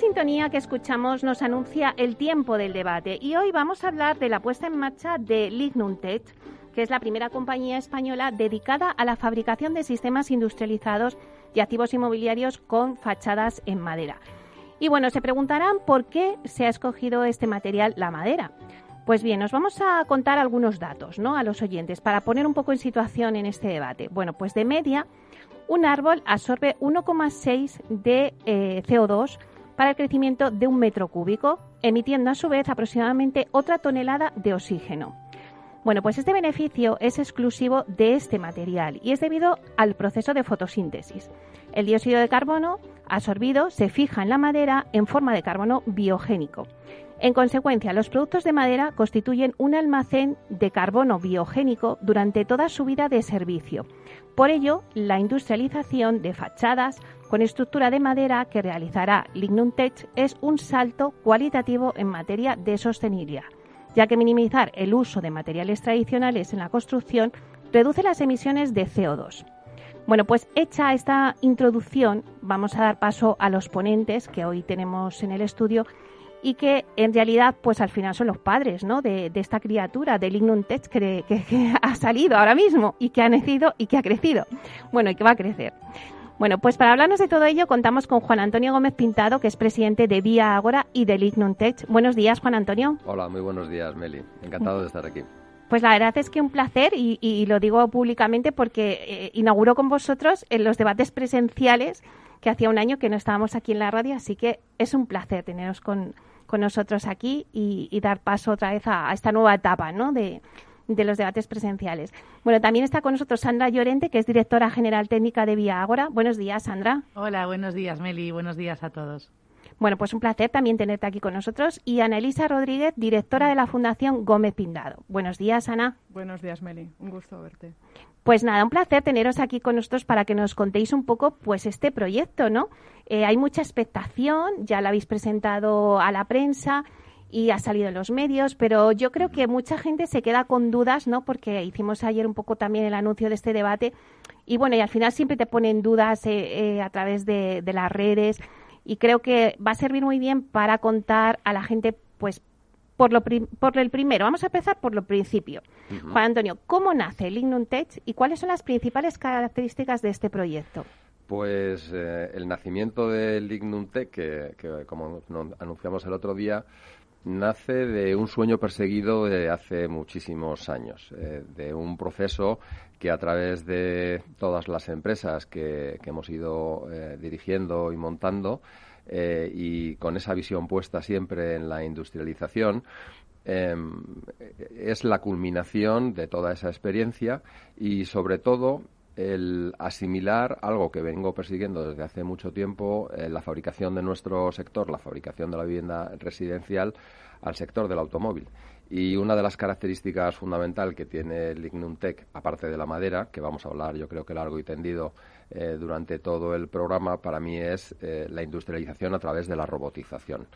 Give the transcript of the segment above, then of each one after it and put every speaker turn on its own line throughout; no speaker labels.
Sintonía que escuchamos nos anuncia el tiempo del debate y hoy vamos a hablar de la puesta en marcha de Lignum Tech, que es la primera compañía española dedicada a la fabricación de sistemas industrializados y activos inmobiliarios con fachadas en madera. Y bueno, se preguntarán por qué se ha escogido este material, la madera. Pues bien, nos vamos a contar algunos datos ¿no? a los oyentes para poner un poco en situación en este debate. Bueno, pues de media, un árbol absorbe 1,6 de eh, CO2 para el crecimiento de un metro cúbico, emitiendo a su vez aproximadamente otra tonelada de oxígeno. Bueno, pues este beneficio es exclusivo de este material y es debido al proceso de fotosíntesis. El dióxido de carbono absorbido se fija en la madera en forma de carbono biogénico. En consecuencia, los productos de madera constituyen un almacén de carbono biogénico durante toda su vida de servicio. Por ello, la industrialización de fachadas con estructura de madera que realizará Lignum Tech es un salto cualitativo en materia de sostenibilidad, ya que minimizar el uso de materiales tradicionales en la construcción reduce las emisiones de CO2. Bueno, pues hecha esta introducción, vamos a dar paso a los ponentes que hoy tenemos en el estudio y que en realidad pues al final son los padres ¿no? de, esta criatura, de Lignum Tech que, que, ha salido ahora mismo y que ha nacido y que ha crecido. Bueno, y que va a crecer. Bueno, pues para hablarnos de todo ello contamos con Juan Antonio Gómez Pintado, que es presidente de Vía Agora y de Lignum Tech. Buenos días, Juan Antonio.
Hola, muy buenos días, Meli. Encantado de estar aquí.
Pues la verdad es que un placer y, lo digo públicamente porque eh, inauguro con vosotros en los debates presenciales que hacía un año que no estábamos aquí en la radio, así que es un placer teneros con, con nosotros aquí y, dar paso otra vez a, esta nueva etapa ¿no? de, de los debates presenciales. Bueno, también está con nosotros Sandra Llorente, que es directora general técnica de Vía Ágora. Buenos días, Sandra.
Hola, buenos días, Meli. Buenos días a todos.
Bueno, pues un placer también tenerte aquí con nosotros. Y Ana Elisa Rodríguez, directora de la Fundación Gómez Pindado. Buenos días, Ana.
Buenos días, Meli. Un gusto verte.
Pues nada, un placer teneros aquí con nosotros para que nos contéis un poco pues este proyecto, ¿no? Eh, hay mucha expectación, ya lo habéis presentado a la prensa y ha salido en los medios, pero yo creo que mucha gente se queda con dudas, ¿no? Porque hicimos ayer un poco también el anuncio de este debate y bueno, y al final siempre te ponen dudas eh, eh, a través de, de las redes y creo que va a servir muy bien para contar a la gente pues por, lo por el primero. Vamos a empezar por lo principio. Juan Antonio, ¿cómo nace el Lignum Tech y cuáles son las principales características de este proyecto?
Pues eh, el nacimiento del Lignum Tech, que, como anunciamos el otro día, nace de un sueño perseguido de hace muchísimos años, eh, de un proceso que a través de todas las empresas que, hemos ido eh, dirigiendo y montando, eh, y con esa visión puesta siempre en la industrialización, em, es la culminación de toda esa experiencia y sobre todo el asimilar algo que vengo persiguiendo desde hace mucho tiempo, eh, la fabricación de nuestro sector, la fabricación de la vivienda residencial, al sector del automóvil. Y una de las características fundamental que tiene el Lignum aparte de la madera, que vamos a hablar yo creo que largo y tendido eh, durante todo el programa, para mí es eh, la industrialización a través de la robotización.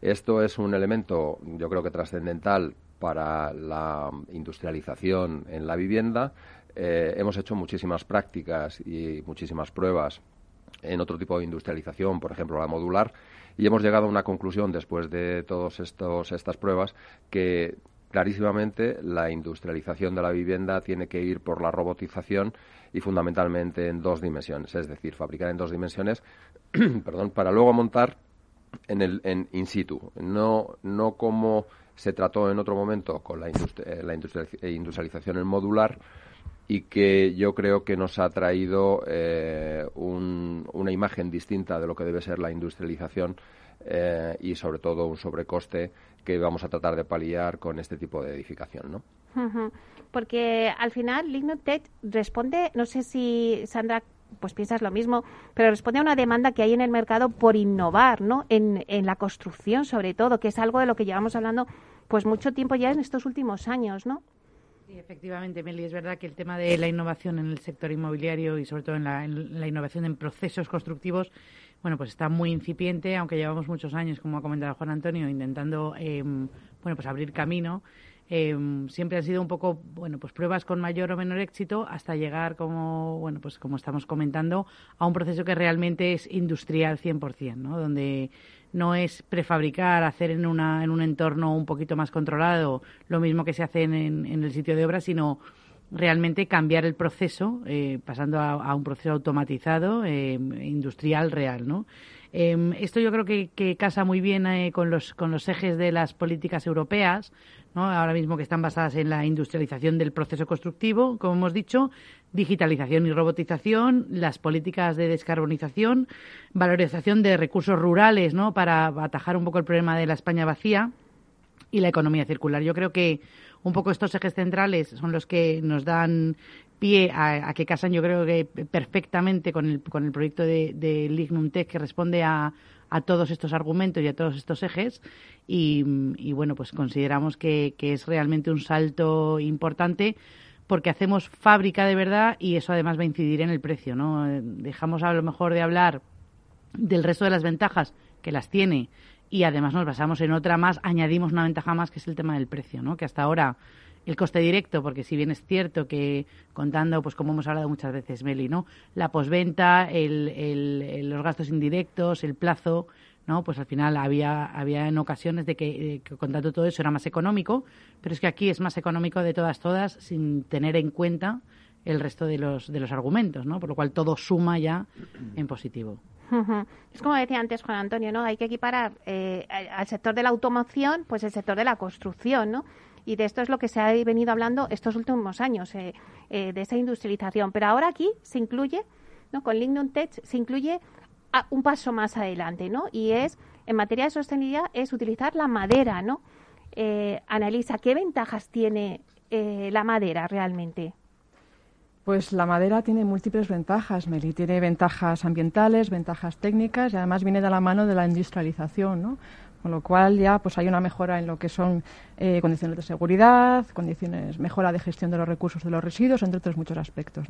Esto es un elemento, yo creo que trascendental para la industrialización en la vivienda. Eh, hemos hecho muchísimas prácticas y muchísimas pruebas en otro tipo de industrialización, por ejemplo la modular, y hemos llegado a una conclusión después de todas estas pruebas que clarísimamente la industrialización de la vivienda tiene que ir por la robotización y fundamentalmente en dos dimensiones, es decir, fabricar en dos dimensiones, perdón, para luego montar en el en in situ, no no como se trató en otro momento con la, eh, la industrialización en modular, y que yo creo que nos ha traído eh, una imagen distinta de lo que debe ser la industrialización eh, y sobre todo un sobrecoste que vamos a tratar de paliar con este tipo de edificación, ¿no?
Porque al final Lignotech responde, no sé si Sandra pues piensas lo mismo, pero responde a una demanda que hay en el mercado por innovar, ¿no? En, en la construcción, sobre todo, que es algo de lo que llevamos hablando pues mucho tiempo ya en estos últimos años, ¿no?
Sí, efectivamente, Meli, es verdad que el tema de la innovación en el sector inmobiliario y sobre todo en la, innovación en procesos constructivos, bueno, pues está muy incipiente, aunque llevamos muchos años, como ha comentado Juan Antonio, intentando, em, bueno, pues abrir camino. Em, siempre han sido un poco, bueno, pues pruebas con mayor o menor éxito hasta llegar, como, bueno, pues como estamos comentando, a un proceso que realmente es industrial 100%, ¿no? Donde no es prefabricar, hacer en, una, en un entorno un poquito más controlado lo mismo que se hace en, el sitio de obra, sino realmente cambiar el proceso, eh, pasando a, un proceso automatizado, eh, industrial real, ¿no? Em, esto yo creo que, casa muy bien eh, con, los, con los ejes de las políticas europeas, ¿no? ahora mismo que están basadas en la industrialización del proceso constructivo, como hemos dicho, digitalización y robotización, las políticas de descarbonización, valorización de recursos rurales ¿no? para atajar un poco el problema de la España vacía y la economía circular. Yo creo que un poco estos ejes centrales son los que nos dan pie a, que casan, yo creo que perfectamente con el, con el proyecto de, de Lignum Tech que responde a, a todos estos argumentos y a todos estos ejes y, bueno, pues consideramos que, es realmente un salto importante porque hacemos fábrica de verdad y eso además va a incidir en el precio, ¿no? Dejamos a lo mejor de hablar del resto de las ventajas que las tiene y además nos basamos en otra más, añadimos una ventaja más que es el tema del precio, ¿no? Que hasta ahora el coste directo, porque si bien es cierto que contando, pues como hemos hablado muchas veces, Meli, ¿no? La posventa, el, los gastos indirectos, el plazo, ¿no? Pues al final había, había en ocasiones de que, contando todo eso era más económico, pero es que aquí es más económico de todas, todas, sin tener en cuenta el resto de los, de los argumentos, ¿no? Por lo cual todo suma ya en positivo.
Es como decía antes Juan Antonio, ¿no? Hay que equiparar eh, al sector de la automoción, pues el sector de la construcción, ¿no? Y de esto es lo que se ha venido hablando estos últimos años, eh, eh, de esa industrialización. Pero ahora aquí se incluye, ¿no? con Lignum Tech, se incluye un paso más adelante, ¿no? Y es, en materia de sostenibilidad, es utilizar la madera, ¿no? Eh, Analisa, ¿qué ventajas tiene la madera realmente?
Pues la madera tiene múltiples ventajas, Meli. Tiene ventajas ambientales, ventajas técnicas y además viene de la mano de la industrialización, ¿no? Con lo cual ya pues hay una mejora en lo que son eh, condiciones de seguridad, condiciones, mejora de gestión de los recursos de los residuos, entre otros muchos aspectos.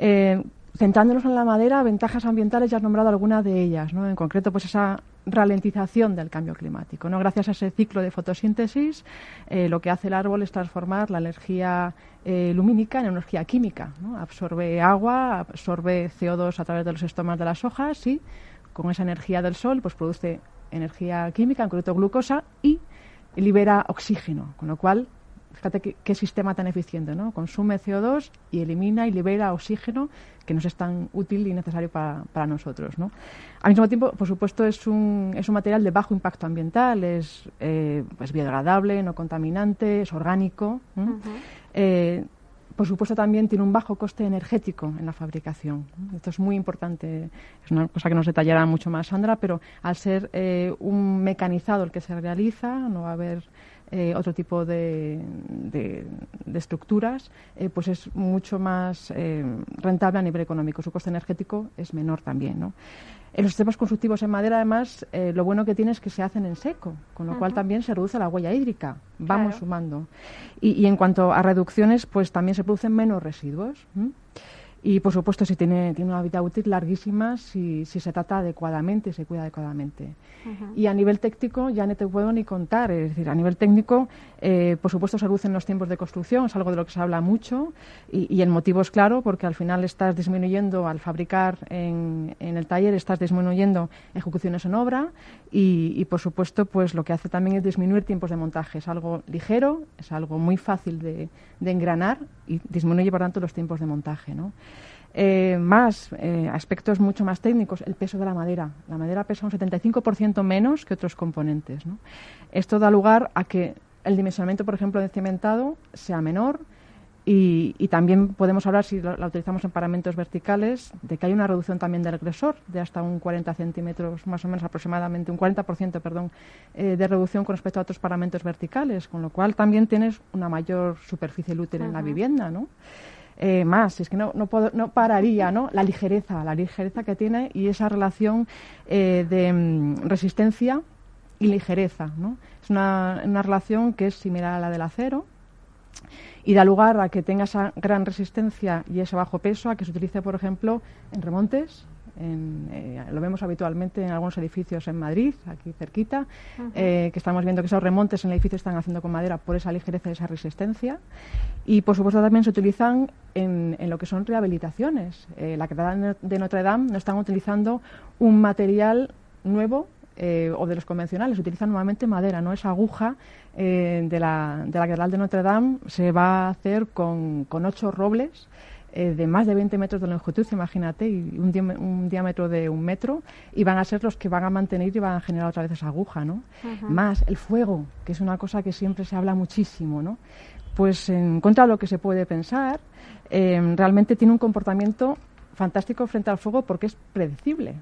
Eh, centrándonos en la madera, ventajas ambientales ya has nombrado algunas de ellas, ¿no? en concreto pues esa ralentización del cambio climático. Gracias a ese ciclo de fotosíntesis, eh, lo que hace el árbol es transformar la energía lumínica en energía química. ¿no? Absorbe agua, absorbe CO2 a través de los estomas de las hojas y con esa energía del sol pues produce energía química, en concreto glucosa, y libera oxígeno, con lo cual, fíjate qué, sistema tan eficiente, ¿no? Consume CO2 y elimina y libera oxígeno que nos es tan útil y necesario para, para nosotros, ¿no? Al mismo tiempo, por supuesto, es un, es un material de bajo impacto ambiental, es eh, pues biodegradable, no contaminante, es orgánico por supuesto, también tiene un bajo coste energético en la fabricación. Esto es muy importante, es una cosa que nos detallará mucho más Sandra, pero al ser eh, un mecanizado el que se realiza, no va a haber eh, otro tipo de, estructuras, eh, pues es mucho más rentable a nivel económico. Su coste energético es menor también. ¿no? En los sistemas constructivos en madera, además, eh, lo bueno que tiene es que se hacen en seco, con lo cual también se reduce la huella hídrica. Vamos sumando. Y, en cuanto a reducciones, pues también se producen menos residuos. Y, por supuesto, si tiene, tiene una vida útil larguísima, si, si se trata adecuadamente, se cuida adecuadamente. Y a nivel técnico ya no te puedo ni contar. Es decir, a nivel técnico, eh, por supuesto, se reducen los tiempos de construcción, es algo de lo que se habla mucho. Y, el motivo es claro, porque al final estás disminuyendo, al fabricar en, en el taller, estás disminuyendo ejecuciones en obra. Y, por supuesto, pues lo que hace también es disminuir tiempos de montaje. Es algo ligero, es algo muy fácil de, de engranar y disminuye, por tanto, los tiempos de montaje. ¿no? Eh, más eh, aspectos mucho más técnicos, el peso de la madera. La madera pesa un 75% menos que otros componentes. Esto da lugar a que el dimensionamiento, por ejemplo, de cimentado sea menor Y, también podemos hablar, si la, utilizamos en paramentos verticales, de que hay una reducción también del agresor de hasta un 40 centímetros, más o menos aproximadamente, un 40% perdón, eh, de reducción con respecto a otros paramentos verticales, con lo cual también tienes una mayor superficie útil en la vivienda, ¿no? Eh, más, es que no, no, no pararía, ¿no? La ligereza, la ligereza que tiene y esa relación eh, de mm, resistencia y ligereza, ¿no? Es una, una relación que es similar a la del acero, y da lugar a que tenga esa gran resistencia y ese bajo peso, a que se utilice, por ejemplo, en remontes. Eh, lo vemos habitualmente en algunos edificios en Madrid, aquí cerquita, eh, que estamos viendo que esos remontes en el edificio están haciendo con madera por esa ligereza y esa resistencia. Y, por supuesto, también se utilizan en, lo que son rehabilitaciones. Eh, la Catedral de Notre Dame no están utilizando un material nuevo eh, o de los convencionales, utilizan normalmente madera, ¿no? Esa aguja eh, de, la, de la Catedral de Notre Dame se va a hacer con, con ocho robles eh, de más de 20 metros de longitud, imagínate, y un, un, diámetro de un metro, y van a ser los que van a mantener y van a generar otra vez esa aguja, ¿no? Más el fuego, que es una cosa que siempre se habla muchísimo, ¿no? Pues en contra de lo que se puede pensar, realmente tiene un comportamiento fantástico frente al fuego porque es predecible.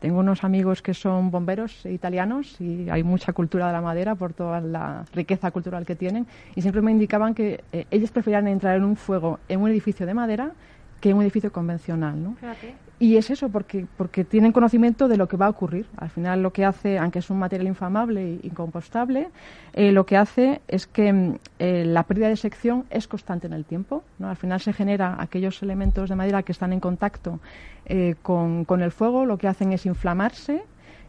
Tengo unos amigos que son bomberos italianos y hay mucha cultura de la madera por toda la riqueza cultural que tienen y siempre me indicaban que eh, ellos preferían entrar en un fuego en un edificio de madera que en un edificio convencional. ¿no? Y es eso, porque, porque tienen conocimiento de lo que va a ocurrir. Al final lo que hace, aunque es un material inflamable e incompostable, eh, lo que hace es que mm, eh, la pérdida de sección es constante en el tiempo. ¿no? Al final se genera aquellos elementos de madera que están en contacto eh, con, con, el fuego, lo que hacen es inflamarse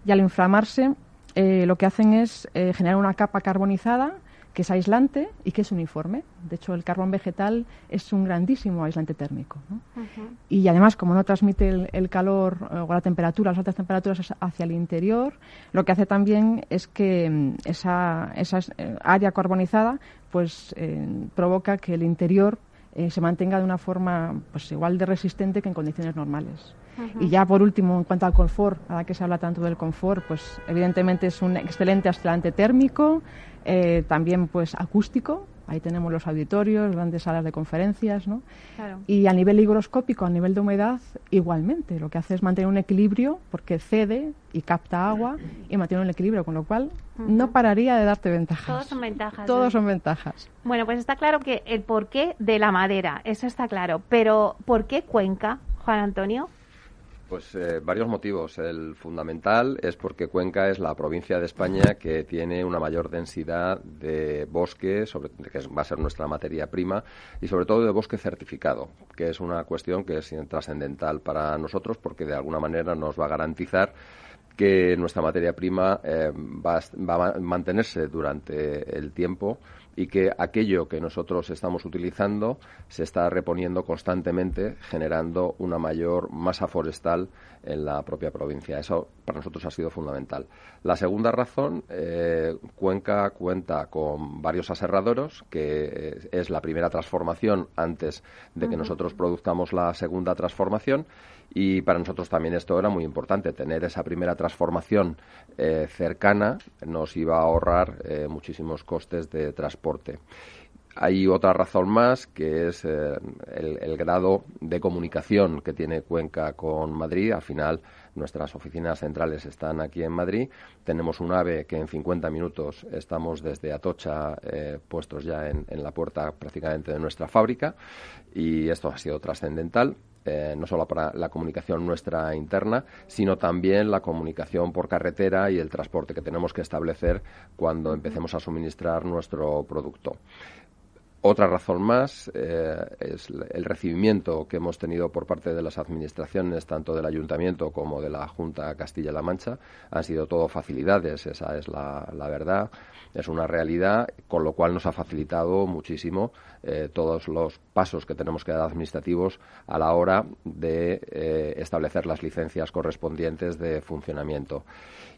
y al inflamarse lo que hacen es generar una capa carbonizada que es aislante y que es uniforme. De hecho, el carbón vegetal es un grandísimo aislante térmico. Y además, como no transmite el, calor eh, o la temperatura, las altas temperaturas hacia el interior, lo que hace también es que mm, esa, esa eh, área carbonizada pues, eh, provoca que el interior se mantenga de una forma pues, igual de resistente que en condiciones normales. Y ya por último, en cuanto al confort, a la que se habla tanto del confort, pues evidentemente es un excelente aislante térmico, eh, también pues acústico, ahí tenemos los auditorios, grandes salas de conferencias, ¿no? Y a nivel higroscópico, a nivel de humedad, igualmente, lo que hace es mantener un equilibrio porque cede y capta agua y mantiene un equilibrio, con lo cual no pararía de darte ventajas.
Todos son ventajas.
Todos son ventajas.
Bueno, pues está claro que el porqué de la madera, eso está claro, pero ¿por qué Cuenca, Juan Antonio?
Pues eh, varios motivos. El fundamental es porque Cuenca es la provincia de España que tiene una mayor densidad de bosque, sobre, que va a ser nuestra materia prima, y sobre todo de bosque certificado, que es una cuestión que es trascendental para nosotros porque de alguna manera nos va a garantizar que nuestra materia prima eh, va, va, a mantenerse durante el tiempo y que aquello que nosotros estamos utilizando se está reponiendo constantemente, generando una mayor masa forestal en la propia provincia. Eso para nosotros ha sido fundamental. La segunda razón, eh, Cuenca cuenta con varios aserraderos, que es la primera transformación antes de que nosotros produzcamos la segunda transformación y para nosotros también esto era muy importante, tener esa primera transformación eh, cercana nos iba a ahorrar eh, muchísimos costes de transporte. Hay otra razón más, que es eh, el, grado de comunicación que tiene Cuenca con Madrid. Al final, nuestras oficinas centrales están aquí en Madrid. Tenemos un AVE que en 50 minutos estamos desde Atocha puestos ya en, en la puerta prácticamente de nuestra fábrica y esto ha sido trascendental. Eh, no solo para la comunicación nuestra interna, sino también la comunicación por carretera y el transporte que tenemos que establecer cuando empecemos a suministrar nuestro producto. Otra razón más eh, es el recibimiento que hemos tenido por parte de las administraciones, tanto del Ayuntamiento como de la Junta Castilla-La Mancha. Han sido todo facilidades, esa es la, verdad, es una realidad, con lo cual nos ha facilitado muchísimo eh, todos los pasos que tenemos que dar administrativos a la hora de eh, establecer las licencias correspondientes de funcionamiento.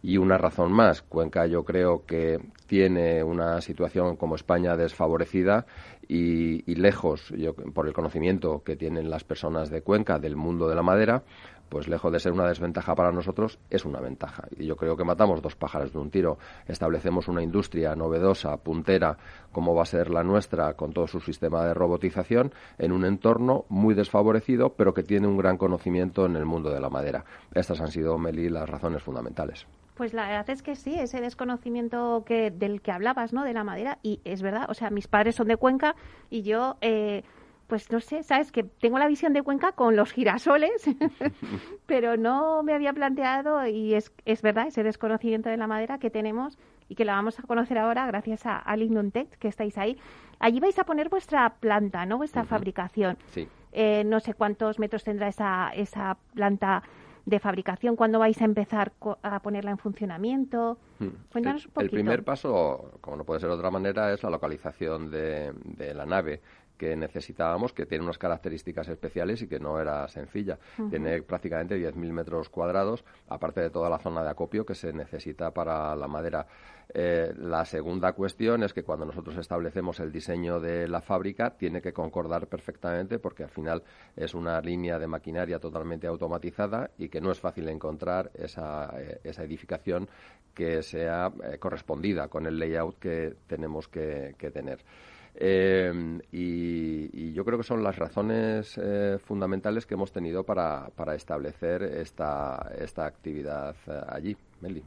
Y una razón más, Cuenca yo creo que tiene una situación como España desfavorecida y, lejos, por el conocimiento que tienen las personas de Cuenca del mundo de la madera, pues lejos de ser una desventaja para nosotros, es una ventaja. Y yo creo que matamos dos pájaros de un tiro. Establecemos una industria novedosa, puntera, como va a ser la nuestra, con todo su sistema de robotización, en un entorno muy desfavorecido, pero que tiene un gran conocimiento en el mundo de la madera. Estas han sido, Meli, las razones fundamentales.
Pues la verdad es que sí, ese desconocimiento que del que hablabas, ¿no? De la madera y es verdad, o sea, mis padres son de Cuenca y yo eh, pues no sé, sabes que tengo la visión de Cuenca con los girasoles, pero no me había planteado y es, es verdad ese desconocimiento de la madera que tenemos y que la vamos a conocer ahora gracias a, a Tech, que estáis ahí. Allí vais a poner vuestra planta, ¿no? Vuestra fabricación.
Sí.
Eh, no sé cuántos metros tendrá esa, esa planta de fabricación? ¿Cuándo vais a empezar a ponerla en funcionamiento?
Hmm. Cuéntanos un poquito. El primer paso, como no puede ser de otra manera, es la localización de, de la nave que necesitábamos, que tiene unas características especiales y que no era sencilla. Tiene prácticamente 10.000 metros cuadrados, aparte de toda la zona de acopio que se necesita para la madera. Eh, la segunda cuestión es que cuando nosotros establecemos el diseño de la fábrica, tiene que concordar perfectamente porque al final es una línea de maquinaria totalmente automatizada y que no es fácil encontrar esa, eh, esa edificación que sea eh, correspondida con el layout que tenemos que tener. Eh, y, yo creo que son las razones eh, fundamentales que hemos tenido para, para establecer esta, esta actividad eh, allí, Meli.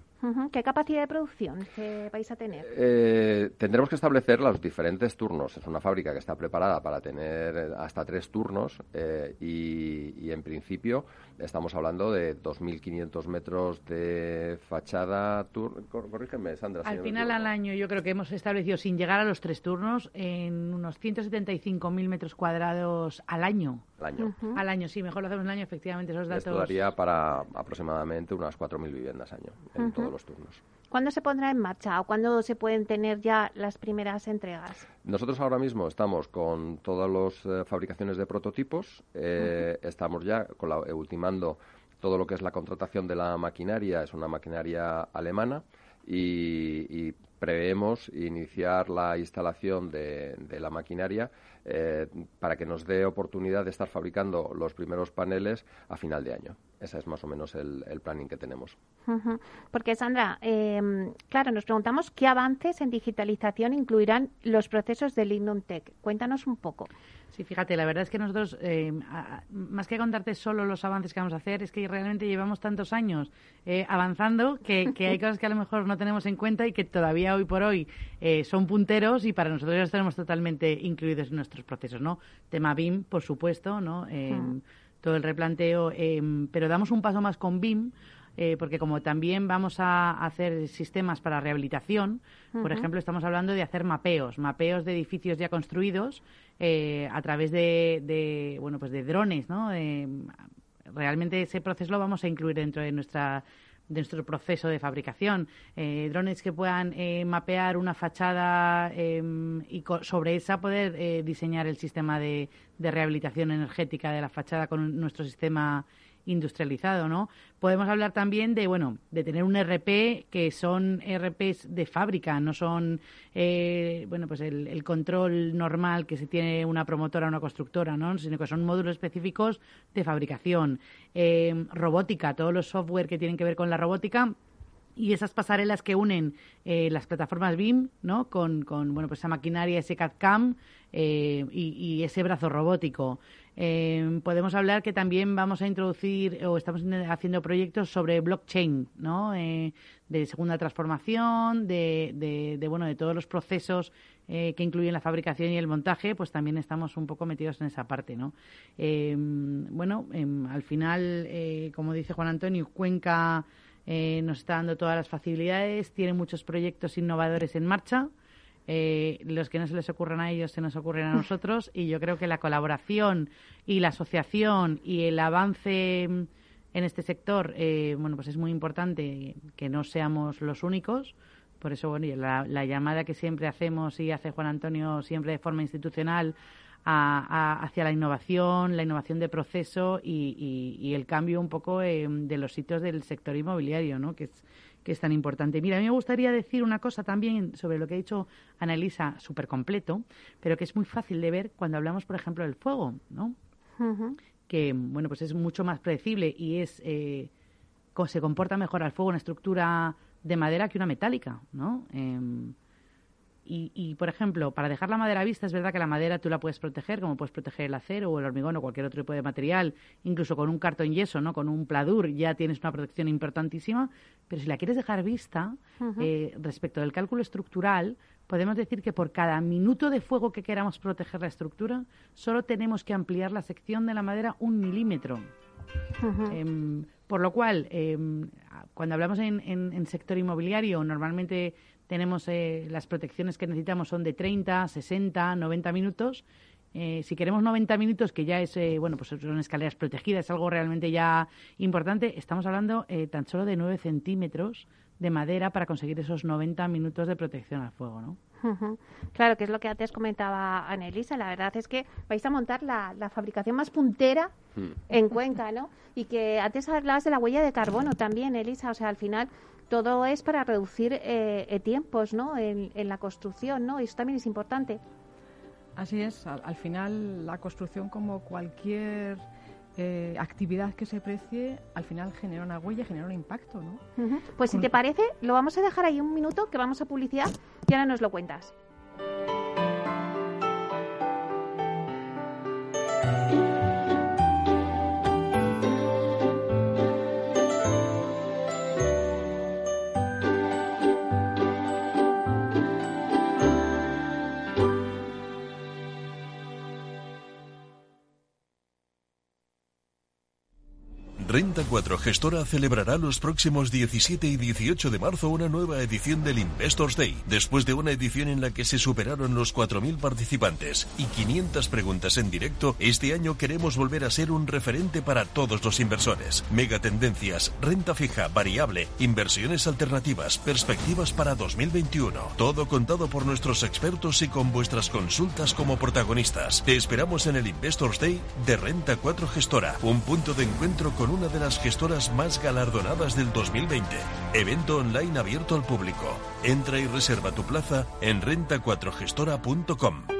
¿Qué capacidad de producción vais a tener?
Eh, tendremos que establecer los diferentes turnos. Es una fábrica que está preparada para tener hasta tres turnos eh, y, en principio estamos hablando de 2.500 metros de fachada. corrígeme, Sandra.
Al final al año yo creo que hemos establecido, sin llegar a los tres turnos, en unos 175.000 metros cuadrados al año.
Al año.
Al año, sí, mejor lo hacemos al año, efectivamente, esos datos. Esto
daría para aproximadamente unas 4.000 viviendas año en todos los turnos.
¿Cuándo se pondrá en marcha o cuándo se pueden tener ya las primeras entregas?
Nosotros ahora mismo estamos con todas las eh, fabricaciones de prototipos, eh, estamos ya con la, ultimando todo lo que es la contratación de la maquinaria, es una maquinaria alemana y, preveemos iniciar la instalación de, la maquinaria eh, para que nos dé oportunidad de estar fabricando los primeros paneles a final de año. Ese es más o menos el, planning que tenemos.
Porque, Sandra, em, claro, nos preguntamos qué avances en digitalización incluirán los procesos de Lignum Tech. Cuéntanos un poco.
Sí, fíjate, la verdad es que nosotros, em, más que contarte solo los avances que vamos a hacer, es que realmente llevamos tantos años eh, avanzando que, hay cosas que a lo mejor no tenemos en cuenta y que todavía hoy por hoy eh, son punteros y para nosotros ya los tenemos totalmente incluidos en nuestros procesos, ¿no? Tema BIM, por supuesto, ¿no? Em, todo el replanteo, em, pero damos un paso más con BIM. Eh, porque como también vamos a hacer sistemas para rehabilitación, por ejemplo, estamos hablando de hacer mapeos, mapeos de edificios ya construidos eh, a través de, bueno, pues de drones, ¿no? realmente ese proceso lo vamos a incluir dentro de nuestra de nuestro proceso de fabricación. Eh, drones que puedan eh, mapear una fachada em, y sobre esa poder eh, diseñar el sistema de, de, rehabilitación energética de la fachada con nuestro sistema industrializado, ¿no? Podemos hablar también de, bueno, de tener un RP que son RPs de fábrica, no son, eh, bueno, pues el, control normal que se tiene una promotora o una constructora, ¿no? Sino que son módulos específicos de fabricación. Eh, robótica, todos los software que tienen que ver con la robótica y esas pasarelas que unen eh, las plataformas BIM ¿no? con, con bueno, pues esa maquinaria, ese CAD-CAM y, y, ese brazo robótico. Eh, podemos hablar que también vamos a introducir o estamos haciendo proyectos sobre blockchain, ¿no? Eh, de segunda transformación, de, de, bueno, de todos los procesos eh, que incluyen la fabricación y el montaje, pues también estamos un poco metidos en esa parte, ¿no? bueno, em, al final, como dice Juan Antonio, Cuenca nos está dando todas las facilidades, tiene muchos proyectos innovadores en marcha. Eh, los que no se les ocurren a ellos se nos ocurren a nosotros y yo creo que la colaboración y la asociación y el avance en este sector, eh, bueno, pues es muy importante que no seamos los únicos. Por eso, bueno, la, llamada que siempre hacemos y hace Juan Antonio siempre de forma institucional a, a, hacia la innovación, la innovación de proceso y, y, y el cambio un poco eh, de los sitios del sector inmobiliario, ¿no? que, es, que es tan importante. Mira, a mí me gustaría decir una cosa también sobre lo que ha dicho Ana Elisa, súper completo, pero que es muy fácil de ver cuando hablamos, por ejemplo, del fuego, ¿no? Que, bueno, pues es mucho más predecible y es... Eh, se comporta mejor al fuego una estructura de madera que una metálica, ¿no? Em, y, y, por ejemplo, para dejar la madera a vista, es verdad que la madera tú la puedes proteger, como puedes proteger el acero o el hormigón o cualquier otro tipo de material, incluso con un cartón yeso, ¿no? Con un pladur ya tienes una protección importantísima, pero si la quieres dejar vista, eh, respecto del cálculo estructural, podemos decir que por cada minuto de fuego que queramos proteger la estructura, solo tenemos que ampliar la sección de la madera un milímetro. Em, por lo cual, em, cuando hablamos en, en, en, sector inmobiliario, normalmente tenemos eh, las protecciones que necesitamos son de 30, 60, 90 minutos. Eh, si queremos 90 minutos, que ya es, eh, bueno, pues son escaleras protegidas, es algo realmente ya importante, estamos hablando eh, tan solo de 9 centímetros de madera para conseguir esos 90 minutos de protección al fuego, ¿no?
Claro, que es lo que antes comentaba Anelisa. La verdad es que vais a montar la, la fabricación más puntera hmm. en Cuenca, ¿no? Y que antes hablabas de la huella de carbono también, Elisa. O sea, al final todo es para reducir eh, eh, tiempos ¿no? En, la construcción, ¿no? Eso también es importante.
Así es, al, final la construcción como cualquier eh, actividad que se precie, al final genera una huella, genera un impacto, ¿no?
Pues si te parece, lo vamos a dejar ahí un minuto, que vamos a publicidad y ahora nos lo cuentas.
Renta 4 Gestora celebrará los próximos 17 y 18 de marzo una nueva edición del Investors Day, después de una edición en la que se superaron los 4.000 participantes y 500 preguntas en directo, este año queremos volver a ser un referente para todos los inversores. Megatendencias, renta fija, variable, inversiones alternativas, perspectivas para 2021. Todo contado por nuestros expertos y con vuestras consultas como protagonistas. Te esperamos en el Investors Day de Renta 4 Gestora, un punto de encuentro con un una de las gestoras más galardonadas del 2020. Evento online abierto al público. Entra y reserva tu plaza en renta4gestora.com.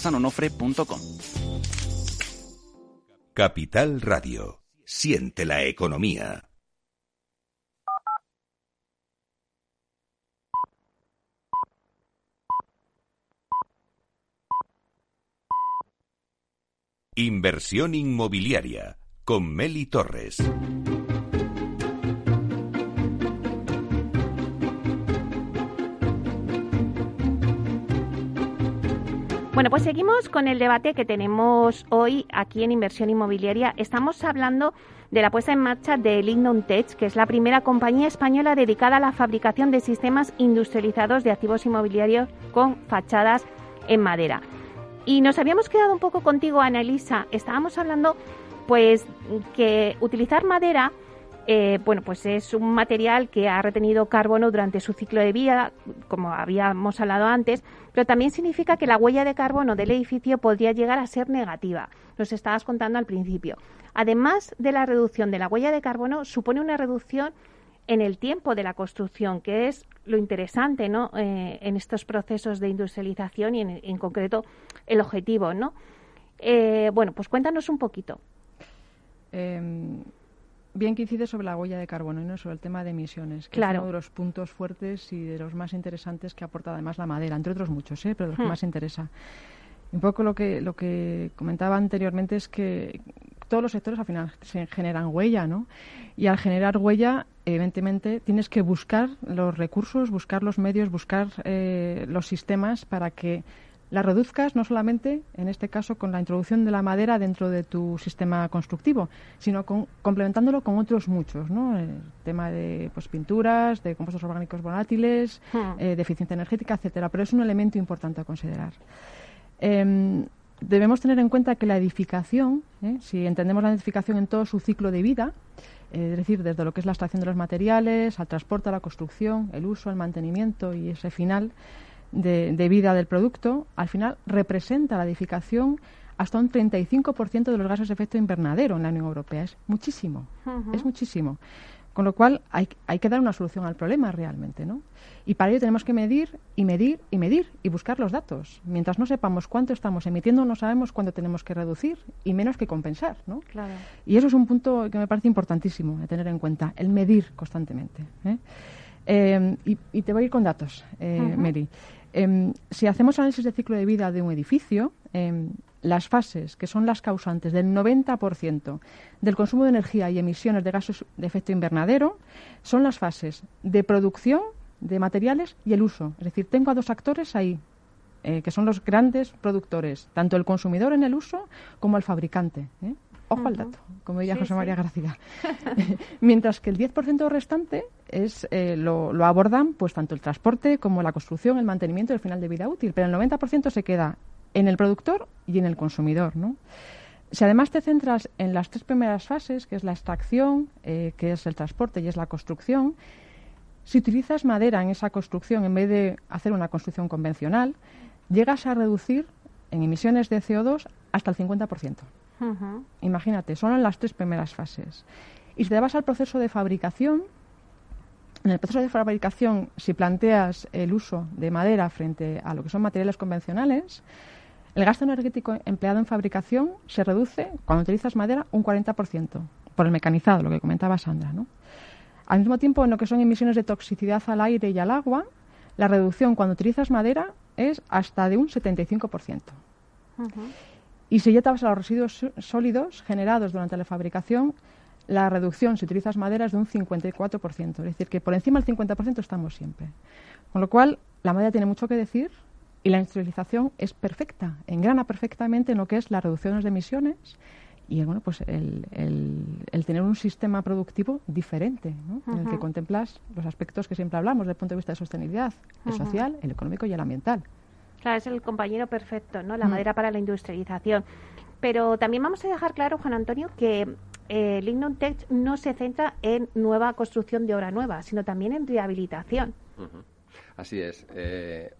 sanonofre.com.
Capital Radio. Siente la economía. Inversión inmobiliaria con Meli Torres.
Bueno, pues seguimos con el debate que tenemos hoy aquí en Inversión Inmobiliaria. Estamos hablando de la puesta en marcha de Lignum Tech, que es la primera compañía española dedicada a la fabricación de sistemas industrializados de activos inmobiliarios con fachadas en madera. Y nos habíamos quedado un poco contigo, Annalisa. Estábamos hablando, pues, que utilizar madera eh, bueno, pues es un material que ha retenido carbono durante su ciclo de vida, como habíamos hablado antes, pero también significa que la huella de carbono del edificio podría llegar a ser negativa. Nos estabas contando al principio. Además de la reducción de la huella de carbono, supone una reducción en el tiempo de la construcción, que es lo interesante ¿no? Eh, en estos procesos de industrialización y en, concreto el objetivo. ¿no? Eh, bueno, pues cuéntanos un poquito.
Em, bien que incide sobre la huella de carbono y no sobre el tema de emisiones, que
claro.
es uno de los puntos fuertes y de los más interesantes que aporta además la madera, entre otros muchos, ¿eh? pero de los que hmm. más interesa. Un poco lo que, lo que comentaba anteriormente es que todos los sectores al final se generan huella, ¿no? Y al generar huella, evidentemente, tienes que buscar los recursos, buscar los medios, buscar eh, los sistemas para que la reduzcas no solamente, en este caso, con la introducción de la madera dentro de tu sistema constructivo, sino con, complementándolo con otros muchos, ¿no? El tema de pues, pinturas, de compuestos orgánicos volátiles, hmm. eh, de eficiencia energética, etcétera. Pero es un elemento importante a considerar. Em, debemos tener en cuenta que la edificación, ¿eh? si entendemos la edificación en todo su ciclo de vida, eh, es decir, desde lo que es la extracción de los materiales, al transporte, a la construcción, el uso, el mantenimiento y ese final, de, vida del producto, al final representa la edificación hasta un 35% de los gases de efecto invernadero en la Unión Europea. Es muchísimo, es muchísimo. Con lo cual hay, hay, que dar una solución al problema realmente, ¿no? Y para ello tenemos que medir y medir y medir y buscar los datos. Mientras no sepamos cuánto estamos emitiendo, no sabemos cuánto tenemos que reducir y menos que compensar, ¿no?
Claro.
Y eso es un punto que me parece importantísimo de tener en cuenta, el medir constantemente. ¿eh? Eh, y, te voy a ir con datos, eh, Mary. Em, si hacemos análisis de ciclo de vida de un edificio, em, las fases, que son las causantes del 90% del consumo de energía y emisiones de gases de efecto invernadero, son las fases de producción de materiales y el uso. Es decir, tengo a dos actores ahí, eh, que son los grandes productores, tanto el consumidor en el uso como el fabricante. ¿eh? Ojo al dato, como diría José María García. Mientras que el 10% restante es, eh, lo, abordan pues tanto el transporte como la construcción, el mantenimiento y el final de vida útil, pero el 90% se queda en el productor y en el consumidor, ¿no? Si además te centras en las tres primeras fases, que es la extracción, eh, que es el transporte y es la construcción, si utilizas madera en esa construcción en vez de hacer una construcción convencional, llegas a reducir en emisiones de CO2 hasta el 50%. Imagínate, solo en las tres primeras fases. Y si te vas al proceso de fabricación, en el proceso de fabricación, si planteas el uso de madera frente a lo que son materiales convencionales, el gasto energético empleado en fabricación se reduce, cuando utilizas madera, un 40%, por el mecanizado, lo que comentaba Sandra. ¿no? Al mismo tiempo, en lo que son emisiones de toxicidad al aire y al agua, la reducción cuando utilizas madera es hasta de un 75%. Y si ya te vas a los residuos sólidos generados durante la fabricación, la reducción, si utilizas madera, es de un 54%. Es decir, que por encima del 50% estamos siempre. Con lo cual, la madera tiene mucho que decir y la industrialización es perfecta, engrana perfectamente en lo que es las reducciones de emisiones y bueno, pues el, tener un sistema productivo diferente, en el que contemplas los aspectos que siempre hablamos desde el punto de vista de sostenibilidad, el social, el económico y el ambiental.
Claro, es el compañero perfecto, ¿no? La mm. madera para la industrialización. Pero también vamos a dejar claro, Juan Antonio, que eh, Lignum Tech no se centra en nueva construcción de obra nueva, sino también en rehabilitación.
Así es. Eh,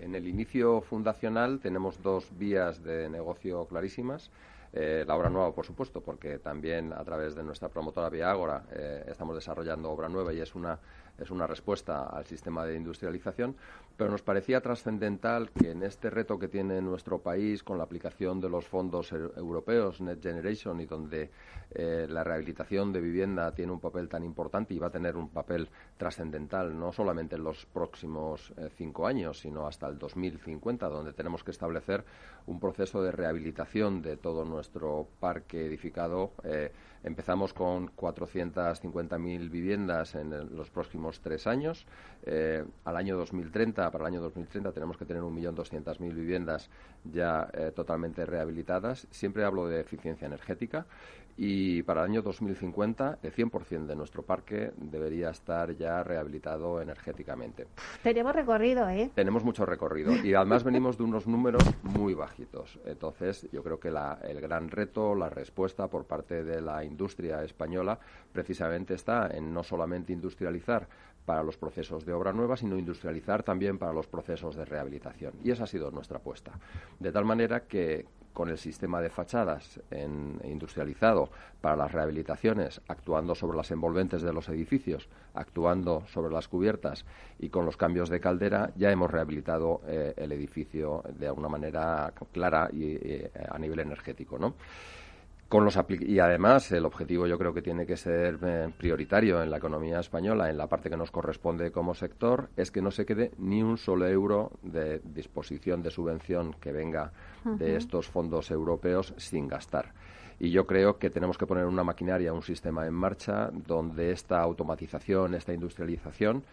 en el inicio fundacional tenemos dos vías de negocio clarísimas. Eh, la obra nueva, por supuesto, porque también a través de nuestra promotora Viagora eh, estamos desarrollando obra nueva y es una es una respuesta al sistema de industrialización, pero nos parecía trascendental que en este reto que tiene nuestro país con la aplicación de los fondos europeos Net Generation y donde eh, la rehabilitación de vivienda tiene un papel tan importante y va a tener un papel trascendental no solamente en los próximos eh, cinco años, sino hasta el 2050, donde tenemos que establecer un proceso de rehabilitación de todo nuestro parque edificado. Eh, empezamos con 450.000 viviendas en los próximos tres años. Eh, al año 2030, para el año 2030, tenemos que tener 1.200.000 viviendas ya totalmente rehabilitadas. Siempre hablo de eficiencia energética y para el año 2050 el 100% de nuestro parque debería estar ya rehabilitado energéticamente.
Tenemos recorrido, ¿eh?
Tenemos mucho recorrido y además venimos de unos números muy bajitos. Entonces, yo creo que el gran reto, la respuesta por parte de la industria española precisamente está en no solamente industrializar para los procesos de obra nueva, sino industrializar también para los procesos de rehabilitación. Y esa ha sido nuestra apuesta. De tal manera que, con el sistema de fachadas industrializado para las rehabilitaciones, actuando sobre las envolventes de los edificios, actuando sobre las cubiertas y con los cambios de caldera, ya hemos rehabilitado eh, el edificio de una manera clara y, eh, a nivel energético, ¿no? Los y además el objetivo yo creo que tiene que ser eh, prioritario en la economía española, en la parte que nos corresponde como sector, es que no se quede ni un solo euro de disposición de subvención que venga de estos fondos europeos sin gastar. Y yo creo que tenemos que poner una maquinaria, un sistema en marcha donde esta automatización, esta industrialización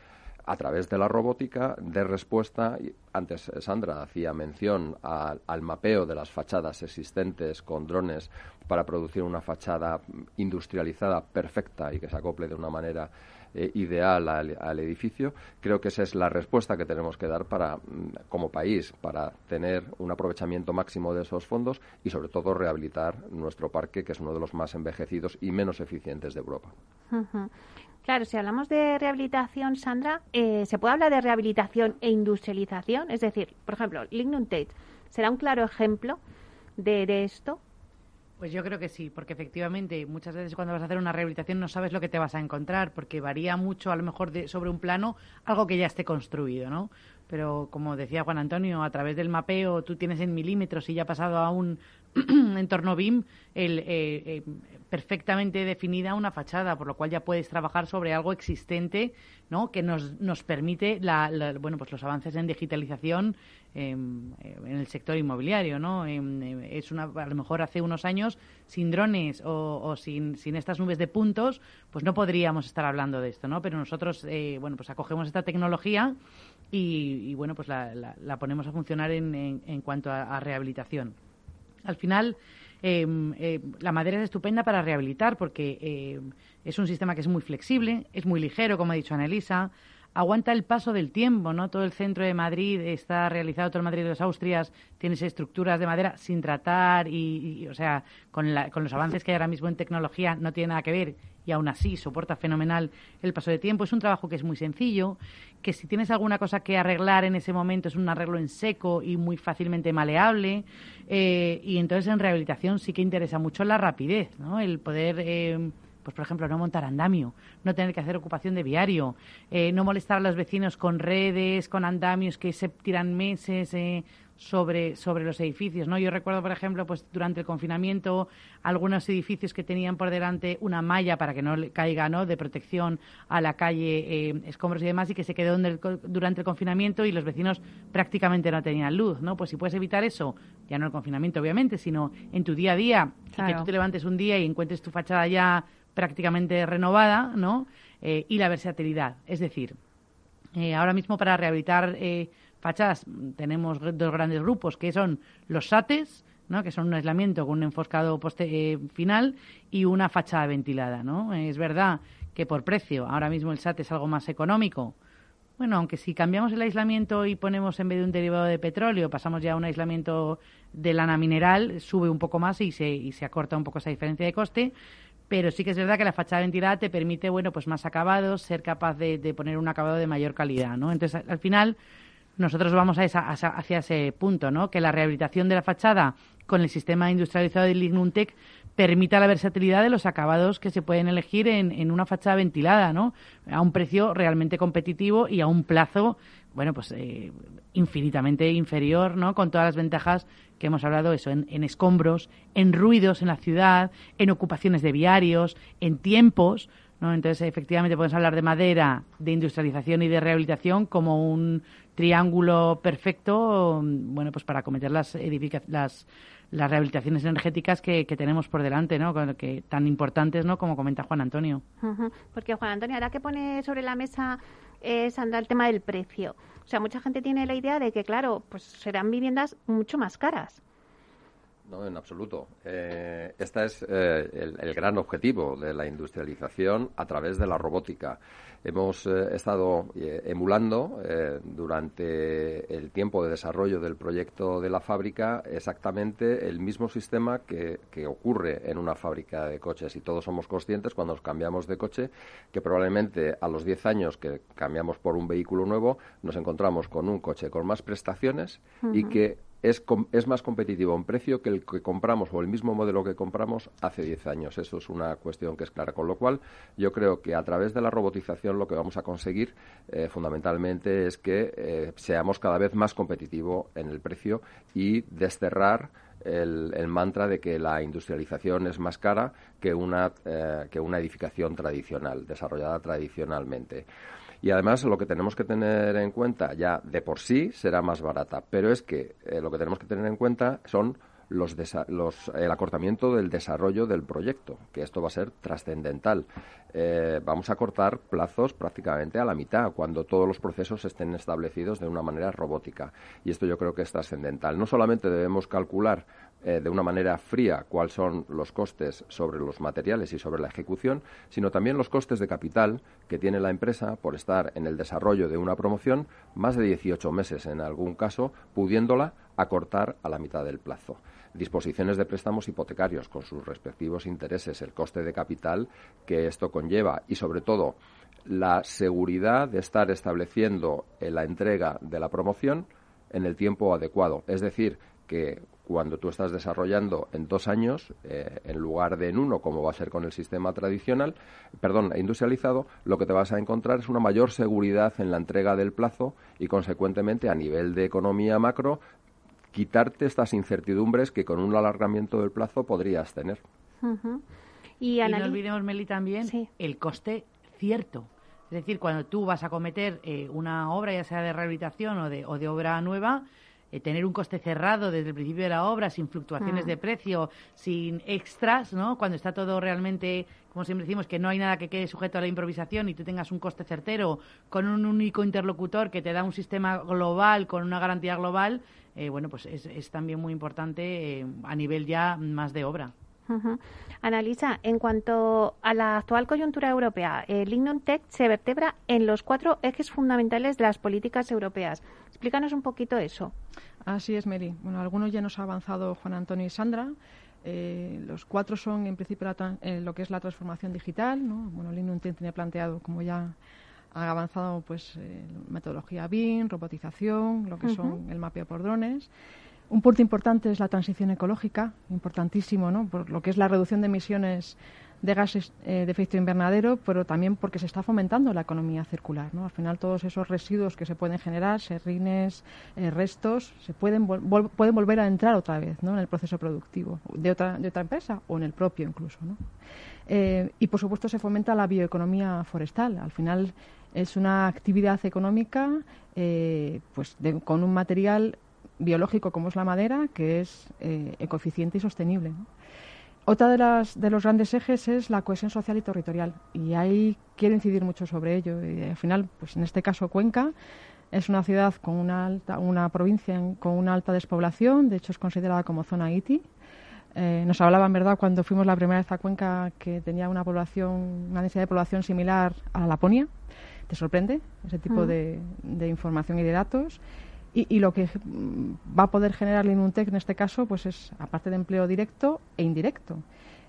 a través de la robótica de respuesta. Antes Sandra hacía mención al mapeo de las fachadas existentes con drones para producir una fachada industrializada perfecta y que se acople de una manera eh, ideal al, edificio. Creo que esa es la respuesta que tenemos que dar para, mm, como país para tener un aprovechamiento máximo de esos fondos y, sobre todo, rehabilitar nuestro parque, que es uno de los más envejecidos y menos eficientes de Europa.
Claro, si hablamos de rehabilitación, Sandra, eh, ¿se puede hablar de rehabilitación e industrialización? Es decir, por ejemplo, Lignum Tate será un claro ejemplo de, esto.
Pues yo creo que sí, porque efectivamente muchas veces cuando vas a hacer una rehabilitación no sabes lo que te vas a encontrar, porque varía mucho a lo mejor de, sobre un plano algo que ya esté construido, ¿no? Pero como decía Juan Antonio, a través del mapeo tú tienes en milímetros y ya ha pasado a un entorno BIM el, eh, eh, perfectamente definida una fachada, por lo cual ya puedes trabajar sobre algo existente, ¿no? Que nos, nos permite la, bueno, pues los avances en digitalización em, en el sector inmobiliario, ¿no? Em, em, es una, a lo mejor hace unos años sin drones o, sin, sin, estas nubes de puntos, pues no podríamos estar hablando de esto, ¿no? Pero nosotros, eh, bueno, pues acogemos esta tecnología y, bueno, pues la, la, ponemos a funcionar en, en, cuanto a rehabilitación. Al final, eh, la madera es estupenda para rehabilitar porque eh, es un sistema que es muy flexible, es muy ligero, como ha dicho Anelisa, aguanta el paso del tiempo, ¿no? Todo el centro de Madrid está realizado, todo el Madrid de las Austrias tiene estructuras de madera sin tratar y, o sea, con, con, los avances que hay ahora mismo en tecnología no tiene nada que ver y aún así soporta fenomenal el paso de tiempo. Es un trabajo que es muy sencillo, que si tienes alguna cosa que arreglar en ese momento es un arreglo en seco y muy fácilmente maleable. Eh, y entonces en rehabilitación sí que interesa mucho la rapidez, ¿no? El poder... Eh, pues por ejemplo, no montar andamio, no tener que hacer ocupación de viario, eh, no molestar a los vecinos con redes, con andamios que se tiran meses, eh, sobre, sobre los edificios. ¿no? Yo recuerdo, por ejemplo, pues durante el confinamiento, algunos edificios que tenían por delante una malla para que no caiga ¿no? de protección a la calle, eh, escombros y demás, y que se quedó durante el confinamiento y los vecinos prácticamente no tenían luz. ¿no? Pues si puedes evitar eso, ya no el confinamiento, obviamente, sino en tu día a día, que tú te levantes un día y encuentres tu fachada ya prácticamente renovada, ¿no? Eh, y la versatilidad. Es decir, eh, ahora mismo para rehabilitar fachadas tenemos dos grandes grupos que son los SATES, ¿no? que son un aislamiento con un enfoscado poste, eh, final y una fachada ventilada. ¿no? Es verdad que por precio ahora mismo el SAT es algo más económico. Bueno, aunque si cambiamos el aislamiento y ponemos en vez de un derivado de petróleo, pasamos ya a un aislamiento de lana mineral, sube un poco más y se, y se acorta un poco esa diferencia de coste pero sí que es verdad que la fachada ventilada te permite, bueno, pues más acabados, ser capaz de, poner un acabado de mayor calidad, ¿no? Entonces, al final, nosotros vamos a esa, hacia ese punto, ¿no? Que la rehabilitación de la fachada con el sistema industrializado de Lignuntec permita la versatilidad de los acabados que se pueden elegir en, una fachada ventilada, ¿no? A un precio realmente competitivo y a un plazo, bueno, pues eh, infinitamente inferior, ¿no? Con todas las ventajas que hemos hablado, eso, en, en, escombros, en ruidos en la ciudad, en ocupaciones de viarios, en tiempos, ¿no? Entonces, efectivamente, podemos hablar de madera, de industrialización y de rehabilitación como un triángulo perfecto, bueno, pues para acometer las, las, las rehabilitaciones energéticas que, tenemos por delante, ¿no? Que, tan importantes, ¿no? Como comenta Juan Antonio.
Porque, Juan Antonio, ahora que pone sobre la mesa es andar el tema del precio. O sea, mucha gente tiene la idea de que, claro, pues serán viviendas mucho más caras.
No, en absoluto. Eh, este es eh, el, gran objetivo de la industrialización a través de la robótica. Hemos eh, estado emulando durante el tiempo de desarrollo del proyecto de la fábrica exactamente el mismo sistema que, que, ocurre en una fábrica de coches. Y todos somos conscientes cuando nos cambiamos de coche que probablemente a los 10 años que cambiamos por un vehículo nuevo nos encontramos con un coche con más prestaciones y que es, es, más competitivo en precio que el que compramos o el mismo modelo que compramos hace 10 años. Eso es una cuestión que es clara. Con lo cual, yo creo que a través de la robotización lo que vamos a conseguir eh, fundamentalmente es que eh, seamos cada vez más competitivos en el precio y desterrar el, mantra de que la industrialización es más cara que una, eh, que una edificación tradicional, desarrollada tradicionalmente. Y además lo que tenemos que tener en cuenta ya de por sí será más barata, pero es que eh, lo que tenemos que tener en cuenta son los, el acortamiento del desarrollo del proyecto, que esto va a ser trascendental. Eh, vamos a cortar plazos prácticamente a la mitad cuando todos los procesos estén establecidos de una manera robótica. Y esto yo creo que es trascendental. No solamente debemos calcular eh, de una manera fría cuáles son los costes sobre los materiales y sobre la ejecución, sino también los costes de capital que tiene la empresa por estar en el desarrollo de una promoción más de 18 meses en algún caso, pudiéndola acortar a la mitad del plazo. Disposiciones de préstamos hipotecarios con sus respectivos intereses, el coste de capital que esto conlleva y, sobre todo, la seguridad de estar estableciendo la entrega de la promoción en el tiempo adecuado. Es decir, que cuando tú estás desarrollando en dos años, eh, en lugar de en uno, como va a ser con el sistema tradicional, perdón, industrializado, lo que te vas a encontrar es una mayor seguridad en la entrega del plazo y, consecuentemente, a nivel de economía macro, quitarte estas incertidumbres que con un alargamiento del plazo podrías tener.
y, no olvidemos, Meli, también el coste cierto. Es decir, cuando tú vas a cometer eh, una obra, ya sea de rehabilitación o de, o de obra nueva, eh, tener un coste cerrado desde el principio de la obra, sin fluctuaciones ah. de precio, sin extras, ¿no? Cuando está todo realmente, como siempre decimos, que no hay nada que quede sujeto a la improvisación y tú tengas un coste certero con un único interlocutor que te da un sistema global con una garantía global, eh, bueno, pues es, también muy importante eh, a nivel ya más de obra.
Analisa, en cuanto a la actual coyuntura europea, el Lignum Tech se vertebra en los cuatro ejes fundamentales de las políticas europeas. Explícanos un poquito eso.
Así es, Mary. Bueno, algunos ya nos ha avanzado Juan Antonio y Sandra. Eh, los cuatro son, en principio, eh, lo que es la transformación digital. ¿no? Bueno, Lignum Tech tiene planteado, como ya ha avanzado, pues eh, metodología BIM, robotización, lo que son el mapeo por drones. Un punto importante es la transición ecológica, importantísimo, ¿no? Por lo que es la reducción de emisiones de gases eh, de efecto invernadero, pero también porque se está fomentando la economía circular. ¿no? Al final, todos esos residuos que se pueden generar, serrines, eh, restos, se pueden, pueden volver a entrar otra vez ¿no? en el proceso productivo de otra, de otra empresa o en el propio incluso. ¿no? Eh, y, por supuesto, se fomenta la bioeconomía forestal. Al final, es una actividad económica pues con un material biológico como es la madera, que es eh, ecoeficiente y sostenible. Otra de, las, de los grandes ejes es la cohesión social y territorial, y ahí quiero incidir mucho sobre ello. Y al final, pues en este caso Cuenca es una ciudad con una alta, una provincia con una alta despoblación, de hecho es considerada como zona ITI. Eh, nos hablaban, ¿verdad?, cuando fuimos la primera vez a Cuenca que tenía una población, una densidad de población similar a la Laponia. ¿Te sorprende ese tipo de, de información y de datos? Y, lo que va a poder generar Linuntec en este caso, pues es, aparte de empleo directo e indirecto.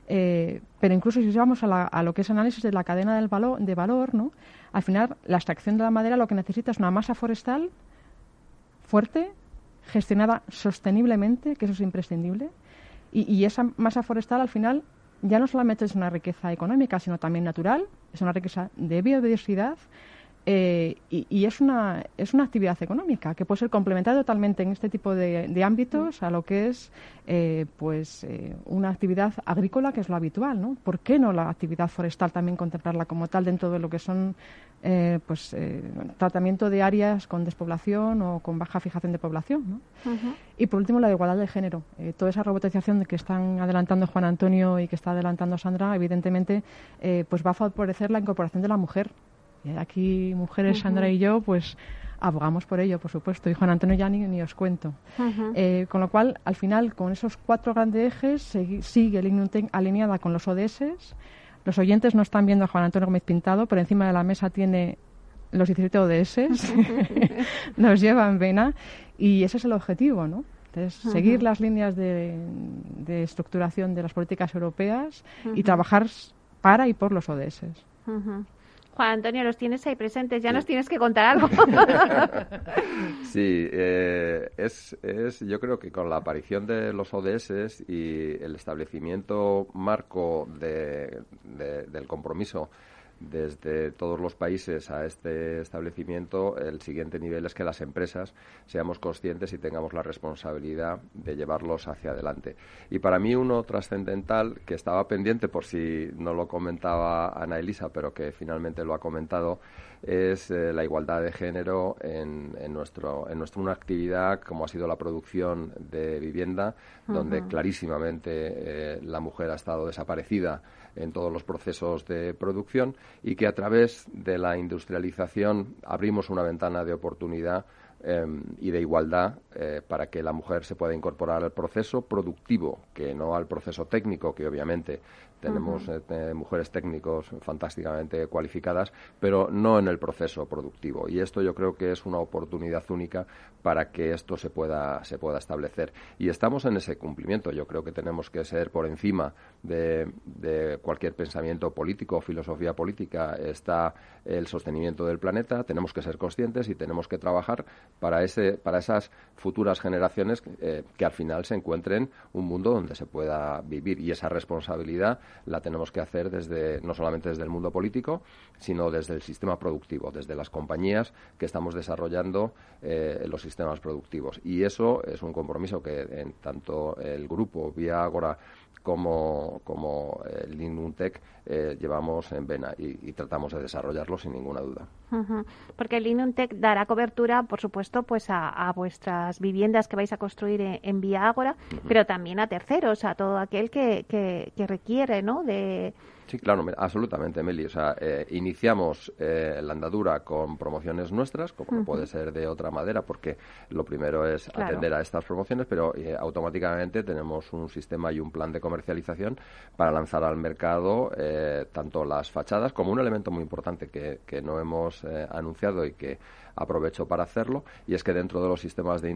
Eh, pero incluso si vamos a, lo que es análisis de la cadena del valor, de valor, ¿no? al final la extracción de la madera lo que necesita es una masa forestal fuerte, gestionada sosteniblemente, que eso es imprescindible, y, y esa masa forestal al final ya no solamente es una riqueza económica, sino también natural, es una riqueza de biodiversidad, eh, y, es, una, es una actividad económica que puede ser complementada totalmente en este tipo de, ámbitos a lo que es eh, pues eh, una actividad agrícola que es lo habitual. ¿no? ¿Por qué no la actividad forestal también contemplarla como tal dentro de lo que son pues tratamiento de áreas con despoblación o con baja fijación de población? ¿no? Y por último, la igualdad de género. toda esa robotización que están adelantando Juan Antonio y que está adelantando Sandra, evidentemente, pues va a favorecer la incorporación de la mujer aquí, mujeres, Sandra y yo, pues abogamos por ello, por supuesto. Y Juan Antonio ya ni, os cuento. Eh, con lo cual, al final, con esos cuatro grandes ejes, sigue el alineada con los ODS. Los oyentes no están viendo a Juan Antonio Gómez pintado, pero encima de la mesa tiene los 17 ODS. Nos lleva en vena. Y ese es el objetivo, ¿no? Entonces, seguir las líneas de, estructuración de las políticas europeas y trabajar para y por los ODS.
Juan Antonio, los tienes ahí presentes, ya nos tienes que contar algo.
sí, eh, es, es, yo creo que con la aparición de los ODS y el establecimiento marco de, del compromiso desde todos los países a este establecimiento, el siguiente nivel es que las empresas seamos conscientes y tengamos la responsabilidad de llevarlos hacia adelante. Y para mí uno trascendental que estaba pendiente por si no lo comentaba Ana Elisa, pero que finalmente lo ha comentado, es eh, la igualdad de género en, en, nuestro, en nuestra una actividad como ha sido la producción de vivienda, donde clarísimamente eh, la mujer ha estado desaparecida en todos los procesos de producción y que a través de la industrialización abrimos una ventana de oportunidad em, y de igualdad eh, para que la mujer se pueda incorporar al proceso productivo, que no al proceso técnico, que obviamente tenemos eh, mujeres técnicos fantásticamente cualificadas, pero no en el proceso productivo. Y esto yo creo que es una oportunidad única para que esto se pueda, se pueda establecer. Y estamos en ese cumplimiento. Yo creo que tenemos que ser por encima de, de cualquier pensamiento político o filosofía política. Está el sostenimiento del planeta. Tenemos que ser conscientes y tenemos que trabajar para, ese, para esas futuras generaciones eh, que al final se encuentren un mundo donde se pueda vivir. Y esa responsabilidad la tenemos que hacer desde, no solamente desde el mundo político, sino desde el sistema productivo, desde las compañías que estamos desarrollando eh, los sistemas productivos. Y eso es un compromiso que en tanto el grupo Vía Agora como, como el Linuntec eh, llevamos en vena y, tratamos de desarrollarlo sin ninguna duda.
Porque el Linuntec dará cobertura, por supuesto, pues a, vuestras viviendas que vais a construir en, Vía Ágora, pero también a terceros, a todo aquel que, que, que requiere, ¿no? De,
Sí, claro, absolutamente, Meli. O sea, eh, iniciamos eh, la andadura con promociones nuestras, como no puede ser de otra manera, porque lo primero es atender a estas promociones, pero eh, automáticamente tenemos un sistema y un plan de comercialización para lanzar al mercado tanto las fachadas como un elemento muy importante que, no hemos anunciado y que aprovecho para hacerlo, y es que dentro de los sistemas de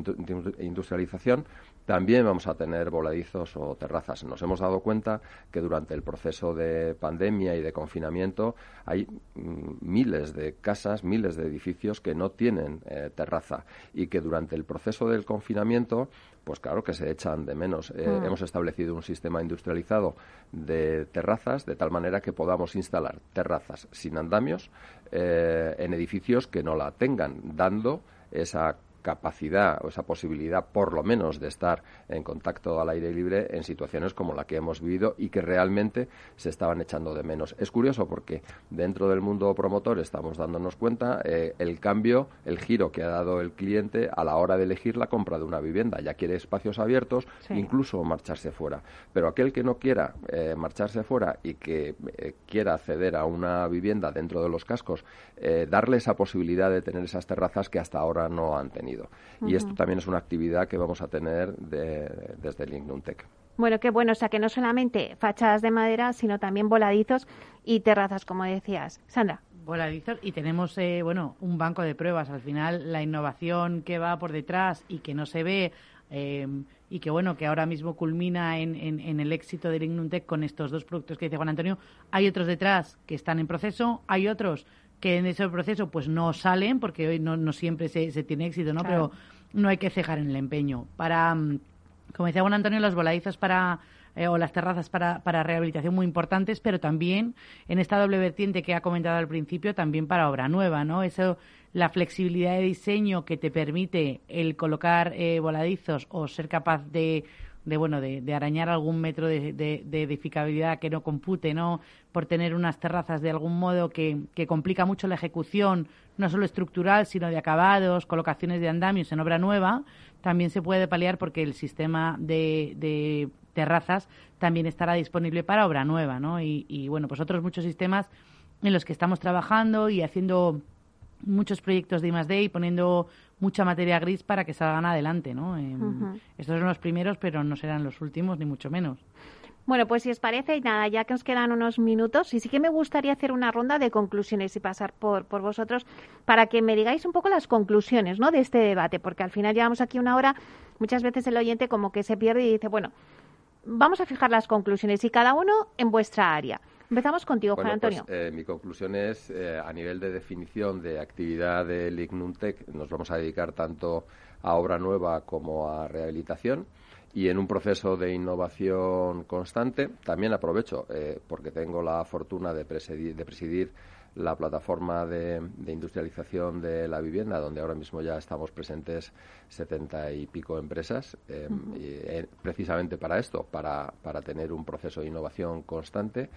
industrialización también vamos a tener voladizos o terrazas. Nos hemos dado cuenta que durante el proceso de pandemia y de confinamiento hay mm, miles de casas, miles de edificios que no tienen eh, terraza y que durante el proceso del confinamiento pues claro que se echan de menos. Eh, mm. Hemos establecido un sistema industrializado de terrazas de tal manera que podamos instalar terrazas sin andamios eh, en edificios que no la tengan, dando esa capacidad o esa posibilidad, por lo menos, de estar en contacto al aire libre en situaciones como la que hemos vivido y que realmente se estaban echando de menos. Es curioso porque dentro del mundo promotor estamos dándonos cuenta eh, el cambio, el giro que ha dado el cliente a la hora de elegir la compra de una vivienda. Ya quiere espacios abiertos, incluso marcharse fuera. Pero aquel que no quiera eh, marcharse fuera y que eh, quiera acceder a una vivienda dentro de los cascos, darle esa posibilidad de tener esas terrazas que hasta ahora no han tenido. Y esto también es una actividad que vamos a tener desde el Tech.
Bueno, qué bueno, o sea que no solamente fachadas de madera, sino también voladizos y terrazas, como decías. Sandra.
Voladizos y tenemos, eh, bueno, un banco de pruebas. Al final, la innovación que va por detrás y que no se ve eh, y que, bueno, que ahora mismo culmina en, en, el éxito de Tech con estos dos productos que dice Juan Antonio. Hay otros detrás que están en proceso, hay otros que en ese proceso pues no salen, porque hoy no, no siempre se, se, tiene éxito, ¿no? Pero no hay que cejar en el empeño. Para, mm, como decía Juan Antonio, los voladizos para eh, o las terrazas para, para rehabilitación muy importantes, pero también en esta doble vertiente que ha comentado al principio, también para obra nueva, ¿no? Eso la flexibilidad de diseño que te permite el colocar eh, voladizos o ser capaz de de bueno de, arañar algún metro de, de, edificabilidad que no compute no por tener unas terrazas de algún modo que, que, complica mucho la ejecución no solo estructural sino de acabados colocaciones de andamios en obra nueva también se puede paliar porque el sistema de, terrazas también estará disponible para obra nueva no y, y bueno pues otros muchos sistemas en los que estamos trabajando y haciendo muchos proyectos de I+D y poniendo mucha materia gris para que salgan adelante, ¿no? Em, estos son los primeros, pero no serán los últimos, ni mucho menos.
Bueno, pues si os parece, y nada, ya que nos quedan unos minutos, y sí que me gustaría hacer una ronda de conclusiones y pasar por, por vosotros para que me digáis un poco las conclusiones ¿no? de este debate, porque al final llevamos aquí una hora, muchas veces el oyente como que se pierde y dice, bueno, vamos a fijar las conclusiones y cada uno en vuestra área. Empezamos contigo, Juan pues, Antonio.
Eh, mi conclusión es, eh, a nivel de definición de actividad del Ignuntec, nos vamos a dedicar tanto a obra nueva como a rehabilitación y en un proceso de innovación constante. También aprovecho, eh, porque tengo la fortuna de presidir, de presidir la plataforma de, industrialización de la vivienda, donde ahora mismo ya estamos presentes setenta y pico empresas, eh, eh, precisamente para esto, para, para, tener un proceso de innovación constante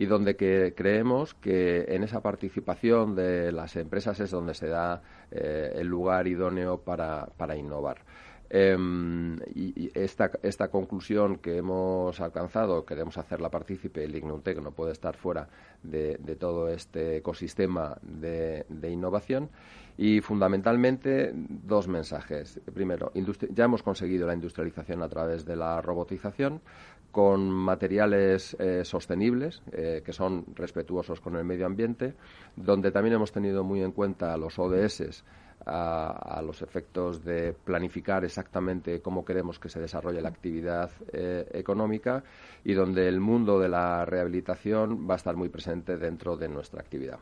y donde que creemos que en esa participación de las empresas es donde se da eh, el lugar idóneo para, para innovar. Em, y, esta, esta conclusión que hemos alcanzado, queremos hacerla partícipe, el Ignuntec no puede estar fuera de, todo este ecosistema de, innovación. Y fundamentalmente dos mensajes. Primero, ya hemos conseguido la industrialización a través de la robotización con materiales eh, sostenibles, eh, que son respetuosos con el medio ambiente, donde también hemos tenido muy en cuenta los ODS a, los efectos de planificar exactamente cómo queremos que se desarrolle la actividad eh, económica y donde el mundo de la rehabilitación va a estar muy presente dentro de nuestra actividad.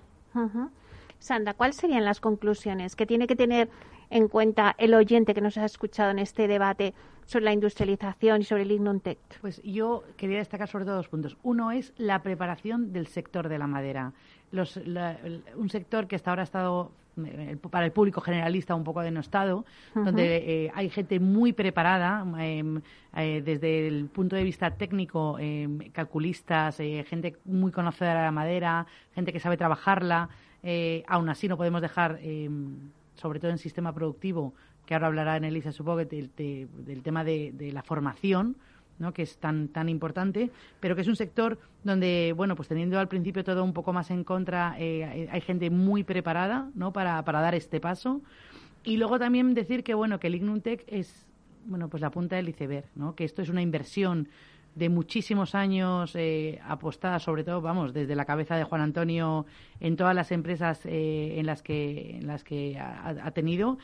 Sandra, ¿cuáles serían las conclusiones que tiene que tener en cuenta el oyente que nos ha escuchado en este debate sobre la industrialización y sobre el Ignuntec?
Pues yo quería destacar sobre todo dos puntos. Uno es la preparación del sector de la madera. un sector que hasta ahora ha estado para el público generalista un poco denostado, donde eh, hay gente muy preparada em, eh, desde el punto de vista técnico, em, calculistas, gente muy conocedora de la madera, gente que sabe trabajarla. aún así no podemos dejar, em, sobre todo en sistema productivo, que ahora hablará en Elisa, supongo, del, del tema de, de la formación, que es tan, tan importante, pero que es un sector donde, bueno, pues teniendo al principio todo un poco más en contra, eh, hay gente muy preparada ¿no? para, para dar este paso. Y luego también decir que, bueno, que el Ignuntec es, bueno, pues la punta del iceberg, ¿no? que esto es una inversión de muchísimos años eh, apostada, sobre todo, vamos, desde la cabeza de Juan Antonio en todas las empresas eh, en las que en las que ha, tenido.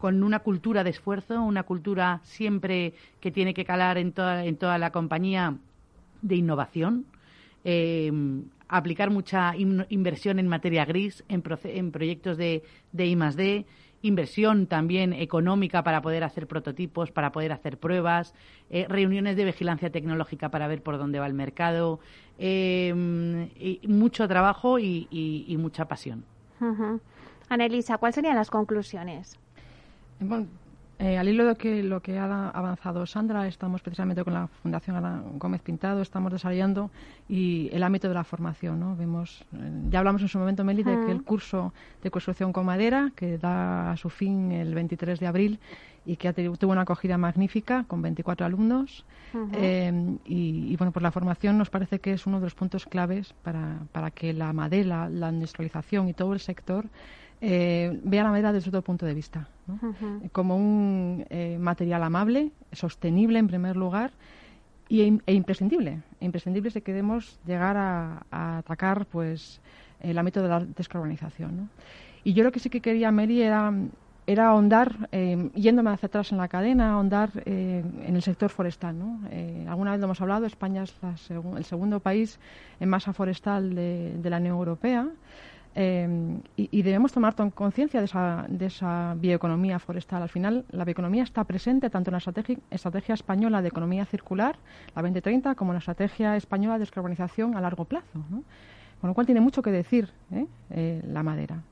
Con una cultura de esfuerzo, una cultura siempre que tiene que calar en toda, en toda la compañía de innovación, eh, aplicar mucha inversión en materia gris, en, en proyectos de, de I+D, inversión también económica para poder hacer prototipos, para poder hacer pruebas, eh, reuniones de vigilancia tecnológica para ver por dónde va el mercado, eh, y mucho trabajo y, mucha pasión.
Uh ¿cuáles serían las conclusiones?
Bueno, eh, al hilo de que lo que ha avanzado Sandra, estamos precisamente con la Fundación Gómez Pintado, estamos desarrollando y el ámbito de la formación. ¿no? Vemos, eh, ya hablamos en su momento, Meli, de que el curso de construcción con madera, que da a su fin el 23 de abril y que tuvo una acogida magnífica con 24 alumnos. Eh, y, bueno, pues la formación nos parece que es uno de los puntos claves para, para que la madera, la industrialización y todo el sector eh, vea la madera desde otro punto de vista, como un eh, material amable, sostenible en primer lugar y, e imprescindible, e imprescindible si queremos llegar a, atacar pues el ámbito de la descarbonización. Y yo lo que sí que quería, Mary, era, era ahondar, eh, yéndome hacia atrás en la cadena, ahondar eh, en el sector forestal. ¿no? alguna vez lo hemos hablado, España es el segundo país en masa forestal de, de la Unión Europea. Em, y, debemos tomar conciencia de esa, de esa bioeconomía forestal. Al final, la bioeconomía está presente tanto en la estrategia, española de economía circular, la 2030, como en la estrategia española de descarbonización a largo plazo. Con lo cual tiene mucho que decir ¿eh? Eh, la madera.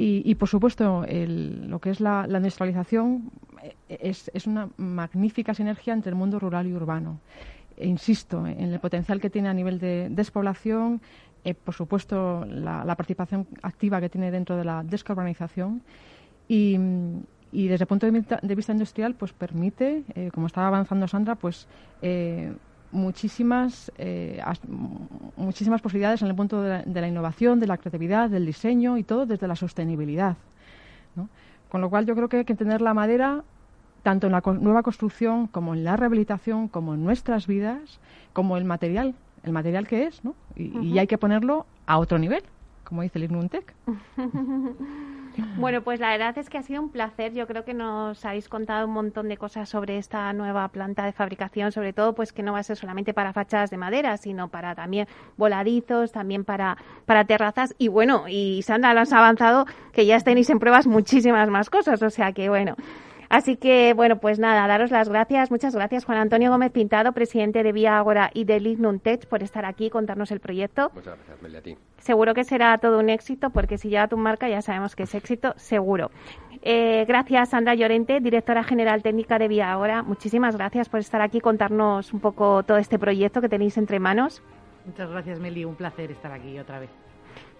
Y, por supuesto, lo que es la, industrialización eh, es, es, una magnífica sinergia entre el mundo rural y urbano. Insisto en el potencial que tiene a nivel de despoblación, eh, por supuesto, la, participación activa que tiene dentro de la descarbonización y, desde el punto de vista, industrial, pues permite, eh, como estaba avanzando Sandra, pues eh, muchísimas muchísimas posibilidades en el punto de la, innovación, de la creatividad, del diseño y todo desde la sostenibilidad. Con lo cual, yo creo que hay que entender la madera tanto en la nueva construcción como en la rehabilitación, como en nuestras vidas, como el material el material que es, ¿no? Y, hay que ponerlo a otro nivel, como dice el Ignuntec.
bueno, pues la verdad es que ha sido un placer. Yo creo que nos habéis contado un montón de cosas sobre esta nueva planta de fabricación, sobre todo pues que no va a ser solamente para fachadas de madera, sino para también voladizos, también para, para terrazas. Y bueno, y Sandra, lo has avanzado que ya tenéis en pruebas muchísimas más cosas. O sea que bueno. Así que, bueno, pues nada, daros las gracias. Muchas gracias, Juan Antonio Gómez Pintado, presidente de Vía Agora y de Lignum Tech, por estar aquí y contarnos el proyecto.
Muchas gracias, Melia, a ti.
Seguro que será todo un éxito, porque si llega tu marca ya sabemos que es éxito, seguro. Eh, gracias, Sandra Llorente, directora general técnica de Vía Agora. Muchísimas gracias por estar aquí y contarnos un poco todo este proyecto que tenéis entre manos.
Muchas gracias, Meli. Un placer estar aquí otra vez.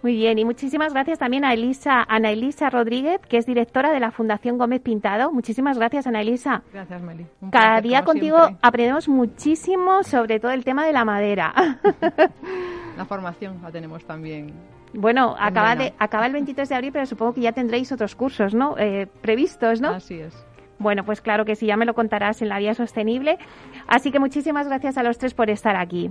Muy bien, y muchísimas gracias también a Elisa, Ana Elisa Rodríguez, que es directora de la Fundación Gómez Pintado. Muchísimas gracias, Ana Elisa.
Gracias, Meli.
Cada día contigo aprendemos muchísimo sobre todo el tema de la madera.
La formación la tenemos también.
Bueno, acaba, de, acaba el 23 de abril, pero supongo que ya tendréis otros cursos, ¿no? Eh, previstos, ¿no?
Así es.
Bueno, pues claro que sí, ya me lo contarás en la vía sostenible. Así que muchísimas gracias a los tres por estar aquí.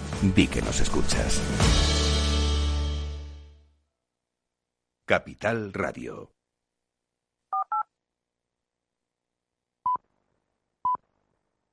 Di que nos escuchas. Capital Radio.